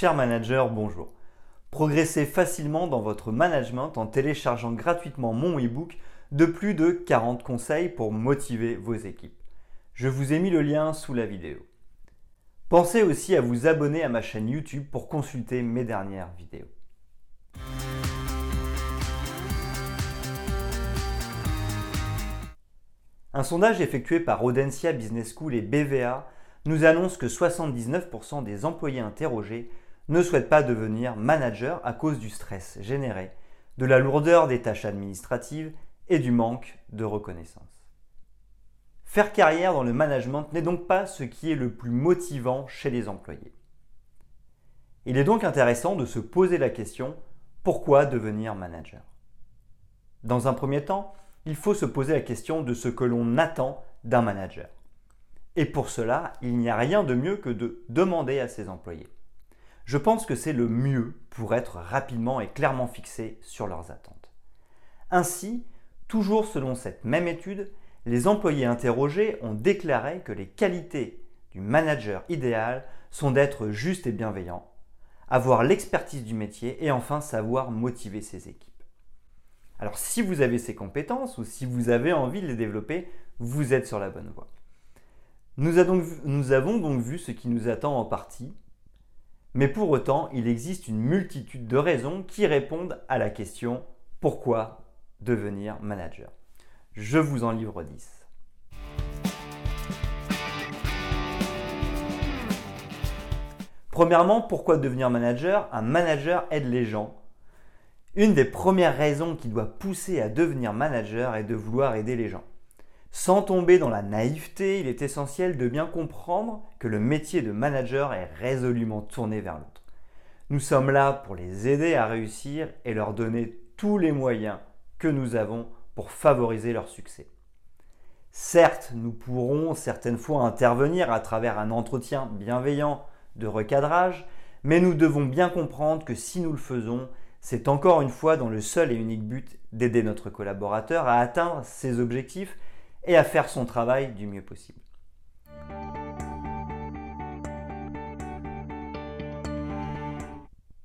Cher manager, bonjour. Progressez facilement dans votre management en téléchargeant gratuitement mon e-book de plus de 40 conseils pour motiver vos équipes. Je vous ai mis le lien sous la vidéo. Pensez aussi à vous abonner à ma chaîne YouTube pour consulter mes dernières vidéos. Un sondage effectué par Audencia Business School et BVA nous annonce que 79% des employés interrogés ne souhaitent pas devenir manager à cause du stress généré, de la lourdeur des tâches administratives et du manque de reconnaissance. Faire carrière dans le management n'est donc pas ce qui est le plus motivant chez les employés. Il est donc intéressant de se poser la question pourquoi devenir manager? Dans un premier temps, il faut se poser la question de ce que l'on attend d'un manager. Et pour cela, il n'y a rien de mieux que de demander à ses employés. Je pense que c'est le mieux pour être rapidement et clairement fixé sur leurs attentes. Ainsi, toujours selon cette même étude, les employés interrogés ont déclaré que les qualités du manager idéal sont d'être juste et bienveillant, avoir l'expertise du métier et enfin savoir motiver ses équipes. Alors si vous avez ces compétences ou si vous avez envie de les développer, vous êtes sur la bonne voie. Nous, avons donc vu ce qui nous attend en partie, mais pour autant, il existe une multitude de raisons qui répondent à la question pourquoi devenir manager? Je vous en livre 10. Premièrement, pourquoi devenir manager? Un manager aide les gens une des premières raisons qui doit pousser à devenir manager est de vouloir aider les gens. Sans tomber dans la naïveté, il est essentiel de bien comprendre que le métier de manager est résolument tourné vers l'autre. Nous sommes là pour les aider à réussir et leur donner tous les moyens que nous avons pour favoriser leur succès. Certes, nous pourrons certaines fois intervenir à travers un entretien bienveillant de recadrage, mais nous devons bien comprendre que si nous le faisons, c'est encore une fois dans le seul et unique but d'aider notre collaborateur à atteindre ses objectifs et à faire son travail du mieux possible.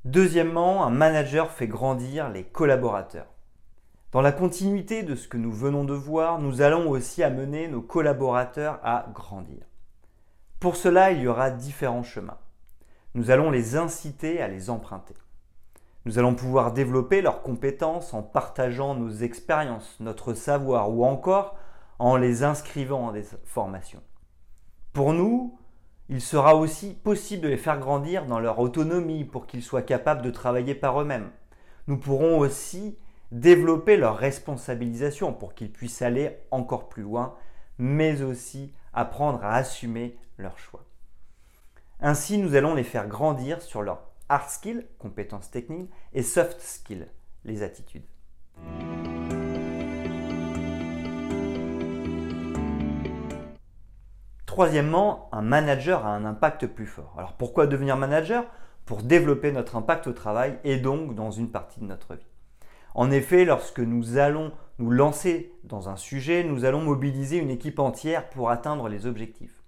Deuxièmement, un manager fait grandir les collaborateurs. Dans la continuité de ce que nous venons de voir, nous allons aussi amener nos collaborateurs à grandir. Pour cela, il y aura différents chemins. Nous allons les inciter à les emprunter. Nous allons pouvoir développer leurs compétences en partageant nos expériences, notre savoir ou encore en les inscrivant dans des formations. Pour nous, il sera aussi possible de les faire grandir dans leur autonomie pour qu'ils soient capables de travailler par eux-mêmes. Nous pourrons aussi développer leur responsabilisation pour qu'ils puissent aller encore plus loin, mais aussi apprendre à assumer leurs choix. Ainsi, nous allons les faire grandir sur leur hard skills, compétences techniques, et soft skills, les attitudes. Troisièmement, un manager a un impact plus fort. Alors pourquoi devenir manager? Pour développer notre impact au travail et donc dans une partie de notre vie. En effet, lorsque nous allons nous lancer dans un sujet, nous allons mobiliser une équipe entière pour atteindre les objectifs.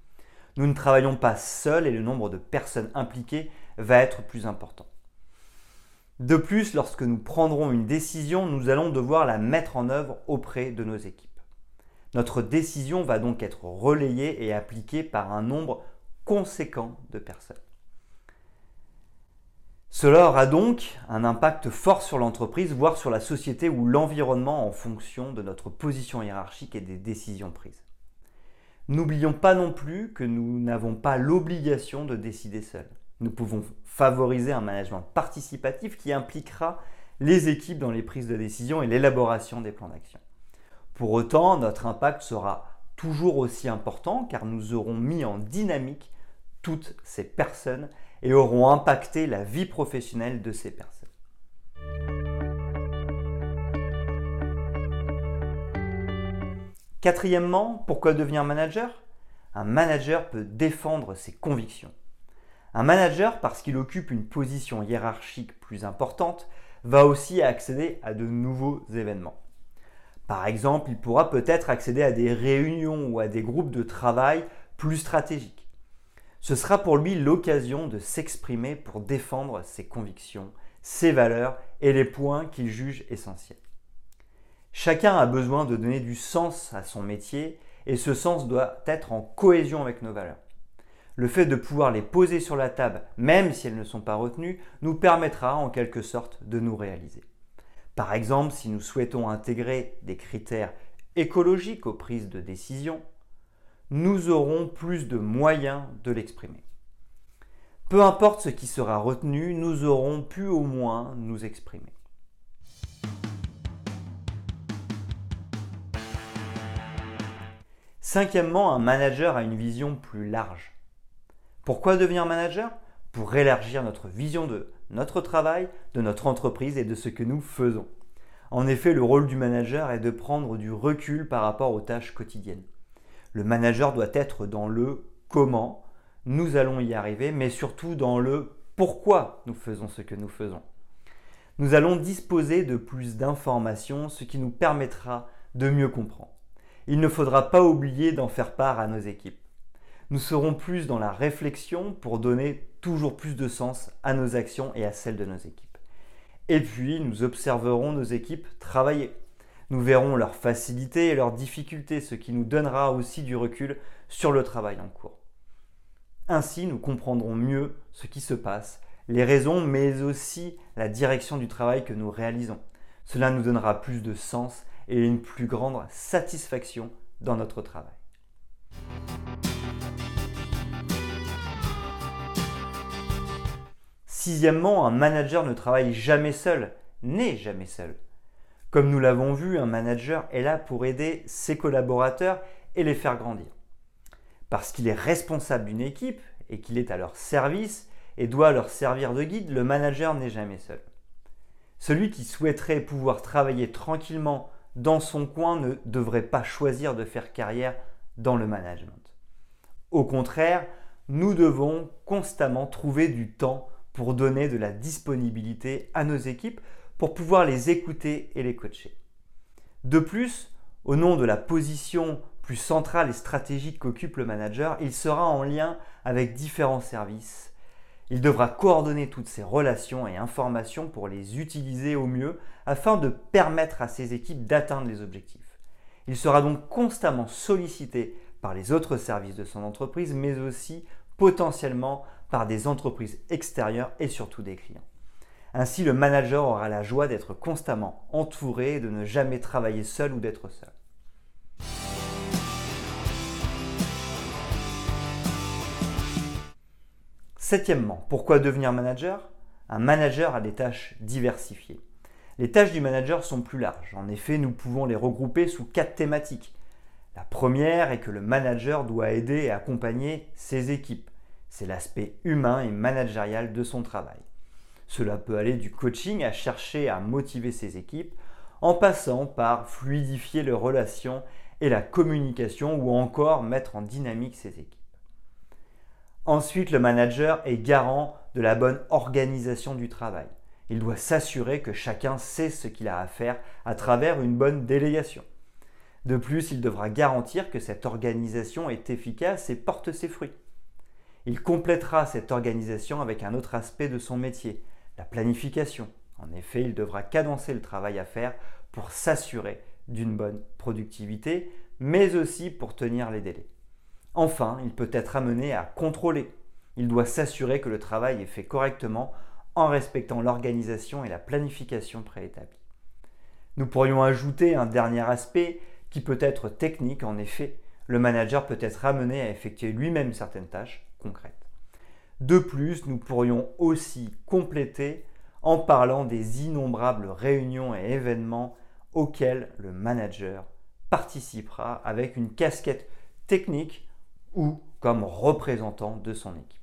Nous ne travaillons pas seuls et le nombre de personnes impliquées va être plus important. De plus, lorsque nous prendrons une décision, nous allons devoir la mettre en œuvre auprès de nos équipes. Notre décision va donc être relayée et appliquée par un nombre conséquent de personnes. Cela aura donc un impact fort sur l'entreprise, voire sur la société ou l'environnement en fonction de notre position hiérarchique et des décisions prises. N'oublions pas non plus que nous n'avons pas l'obligation de décider seuls. Nous pouvons favoriser un management participatif qui impliquera les équipes dans les prises de décision et l'élaboration des plans d'action. Pour autant, notre impact sera toujours aussi important car nous aurons mis en dynamique toutes ces personnes et auront impacté la vie professionnelle de ces personnes. Quatrièmement, pourquoi devenir manager? Un manager peut défendre ses convictions. Un manager, parce qu'il occupe une position hiérarchique plus importante, va aussi accéder à de nouveaux événements. Par exemple, il pourra peut-être accéder à des réunions ou à des groupes de travail plus stratégiques. Ce sera pour lui l'occasion de s'exprimer pour défendre ses convictions, ses valeurs et les points qu'il juge essentiels. Chacun a besoin de donner du sens à son métier et ce sens doit être en cohésion avec nos valeurs. Le fait de pouvoir les poser sur la table, même si elles ne sont pas retenues, nous permettra en quelque sorte de nous réaliser. Par exemple, si nous souhaitons intégrer des critères écologiques aux prises de décision, nous aurons plus de moyens de l'exprimer. Peu importe ce qui sera retenu, nous aurons pu au moins nous exprimer. Cinquièmement, un manager a une vision plus large. Pourquoi devenir manager? Pour élargir notre vision de notre travail, de notre entreprise et de ce que nous faisons. En effet, le rôle du manager est de prendre du recul par rapport aux tâches quotidiennes. Le manager doit être dans le comment nous allons y arriver, mais surtout dans le pourquoi nous faisons ce que nous faisons. Nous allons disposer de plus d'informations, ce qui nous permettra de mieux comprendre. Il ne faudra pas oublier d'en faire part à nos équipes. Nous serons plus dans la réflexion pour donner toujours plus de sens à nos actions et à celles de nos équipes. Et puis, nous observerons nos équipes travailler. Nous verrons leurs facilités et leurs difficultés, ce qui nous donnera aussi du recul sur le travail en cours. Ainsi, nous comprendrons mieux ce qui se passe, les raisons, mais aussi la direction du travail que nous réalisons. Cela nous donnera plus de sens et une plus grande satisfaction dans notre travail. Sixièmement, un manager ne travaille jamais seul, n'est jamais seul. Comme nous l'avons vu, un manager est là pour aider ses collaborateurs et les faire grandir. Parce qu'il est responsable d'une équipe et qu'il est à leur service et doit leur servir de guide, le manager n'est jamais seul. Celui qui souhaiterait pouvoir travailler tranquillement dans son coin ne devrait pas choisir de faire carrière dans le management. Au contraire, nous devons constamment trouver du temps pour donner de la disponibilité à nos équipes pour pouvoir les écouter et les coacher. De plus, au nom de la position plus centrale et stratégique qu'occupe le manager, il sera en lien avec différents services. Il devra coordonner toutes ces relations et informations pour les utiliser au mieux afin de permettre à ses équipes d'atteindre les objectifs. Il sera donc constamment sollicité par les autres services de son entreprise, mais aussi potentiellement par des entreprises extérieures et surtout des clients. Ainsi, le manager aura la joie d'être constamment entouré, de ne jamais travailler seul ou d'être seul. Septièmement, pourquoi devenir manager? Un manager a des tâches diversifiées. Les tâches du manager sont plus larges. En effet, nous pouvons les regrouper sous quatre thématiques. La première est que le manager doit aider et accompagner ses équipes. C'est l'aspect humain et managérial de son travail. Cela peut aller du coaching à chercher à motiver ses équipes, en passant par fluidifier les relations et la communication ou encore mettre en dynamique ses équipes. Ensuite, le manager est garant de la bonne organisation du travail. Il doit s'assurer que chacun sait ce qu'il a à faire à travers une bonne délégation. De plus, il devra garantir que cette organisation est efficace et porte ses fruits. Il complétera cette organisation avec un autre aspect de son métier, la planification. En effet, il devra cadencer le travail à faire pour s'assurer d'une bonne productivité, mais aussi pour tenir les délais. Enfin, il peut être amené à contrôler. Il doit s'assurer que le travail est fait correctement en respectant l'organisation et la planification préétablies. Nous pourrions ajouter un dernier aspect qui peut être technique. En effet, le manager peut être amené à effectuer lui-même certaines tâches De plus, nous pourrions aussi compléter en parlant des innombrables réunions et événements auxquels le manager participera avec une casquette technique ou comme représentant de son équipe.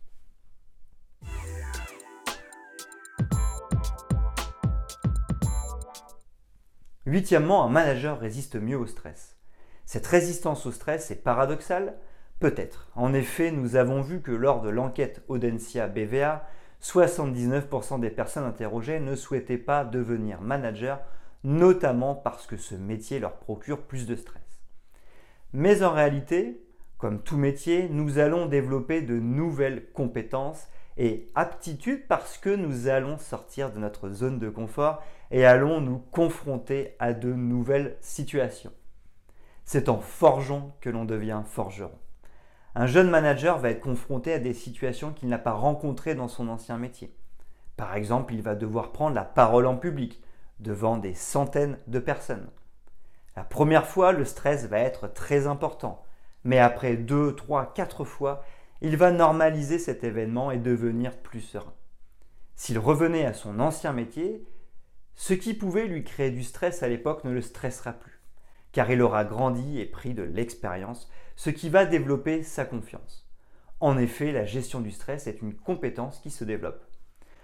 Huitièmement, un manager résiste mieux au stress. Cette résistance au stress est paradoxale Peut-être. En effet, nous avons vu que lors de l'enquête Audencia BVA, 79% des personnes interrogées ne souhaitaient pas devenir manager, notamment parce que ce métier leur procure plus de stress. Mais en réalité, Comme tout métier, nous allons développer de nouvelles compétences et aptitudes parce que nous allons sortir de notre zone de confort et allons nous confronter à de nouvelles situations. C'est en forgeant que l'on devient forgeron. Un jeune manager va être confronté à des situations qu'il n'a pas rencontrées dans son ancien métier. Par exemple, il va devoir prendre la parole en public devant des centaines de personnes. La première fois, le stress va être très important, mais après deux, trois, quatre fois, il va normaliser cet événement et devenir plus serein. S'il revenait à son ancien métier, ce qui pouvait lui créer du stress à l'époque ne le stressera plus, car il aura grandi et pris de l'expérience, ce qui va développer sa confiance. En effet, la gestion du stress est une compétence qui se développe.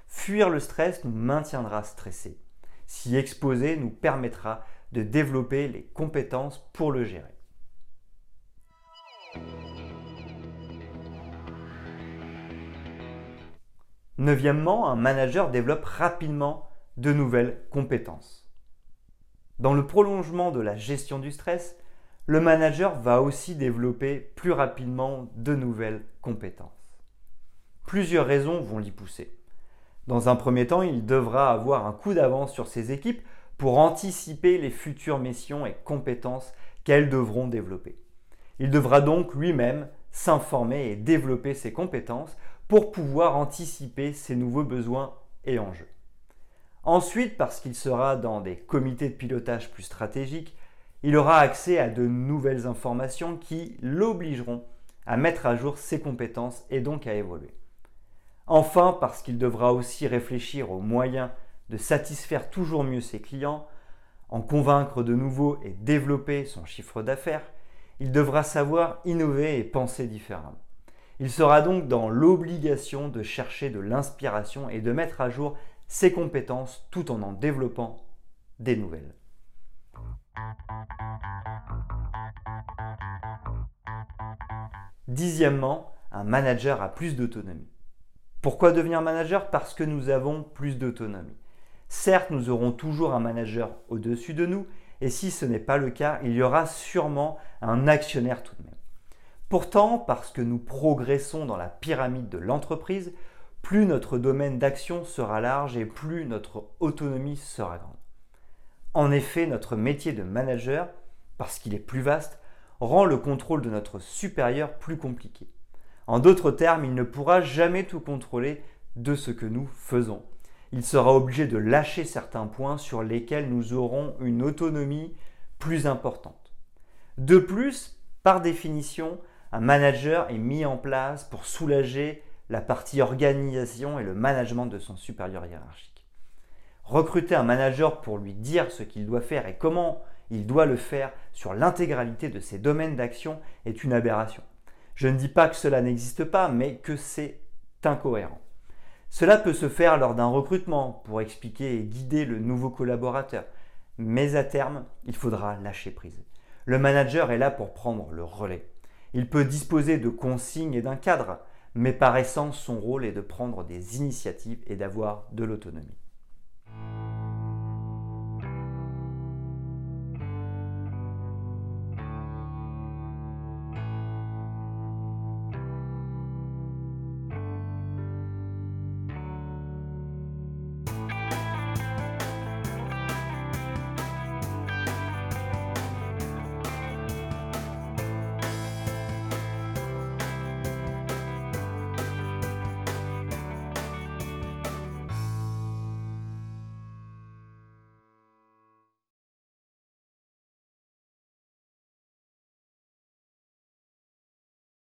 Fuir le stress nous maintiendra stressés. S'y exposer nous permettra de développer les compétences pour le gérer. Neuvièmement, un manager développe rapidement de nouvelles compétences. Dans le prolongement de la gestion du stress, le manager va aussi développer plus rapidement de nouvelles compétences. Plusieurs raisons vont l'y pousser. Dans un premier temps, il devra avoir un coup d'avance sur ses équipes pour anticiper les futures missions et compétences qu'elles devront développer. Il devra donc lui-même s'informer et développer ses compétences pour pouvoir anticiper ses nouveaux besoins et enjeux. Ensuite, parce qu'il sera dans des comités de pilotage plus stratégiques, il aura accès à de nouvelles informations qui l'obligeront à mettre à jour ses compétences et donc à évoluer. Enfin, parce qu'il devra aussi réfléchir aux moyens de satisfaire toujours mieux ses clients, en convaincre de nouveaux et développer son chiffre d'affaires, il devra savoir innover et penser différemment. Il sera donc dans l'obligation de chercher de l'inspiration et de mettre à jour ses compétences tout en en développant des nouvelles. Dixièmement, un manager a plus d'autonomie. Pourquoi devenir manager? Parce que nous avons plus d'autonomie. Certes, nous aurons toujours un manager au-dessus de nous, et si ce n'est pas le cas, il y aura sûrement un actionnaire tout de même. Pourtant, parce que nous progressons dans la pyramide de l'entreprise, plus notre domaine d'action sera large et plus notre autonomie sera grande. En effet, notre métier de manager, parce qu'il est plus vaste, rend le contrôle de notre supérieur plus compliqué. En d'autres termes, il ne pourra jamais tout contrôler de ce que nous faisons. Il sera obligé de lâcher certains points sur lesquels nous aurons une autonomie plus importante. De plus, par définition, un manager est mis en place pour soulager la partie organisation et le management de son supérieur hiérarchique. Recruter un manager pour lui dire ce qu'il doit faire et comment il doit le faire sur l'intégralité de ses domaines d'action est une aberration. Je ne dis pas que cela n'existe pas, mais que c'est incohérent. Cela peut se faire lors d'un recrutement pour expliquer et guider le nouveau collaborateur, mais à terme, il faudra lâcher prise. Le manager est là pour prendre le relais. Il peut disposer de consignes et d'un cadre, mais par essence, son rôle est de prendre des initiatives et d'avoir de l'autonomie.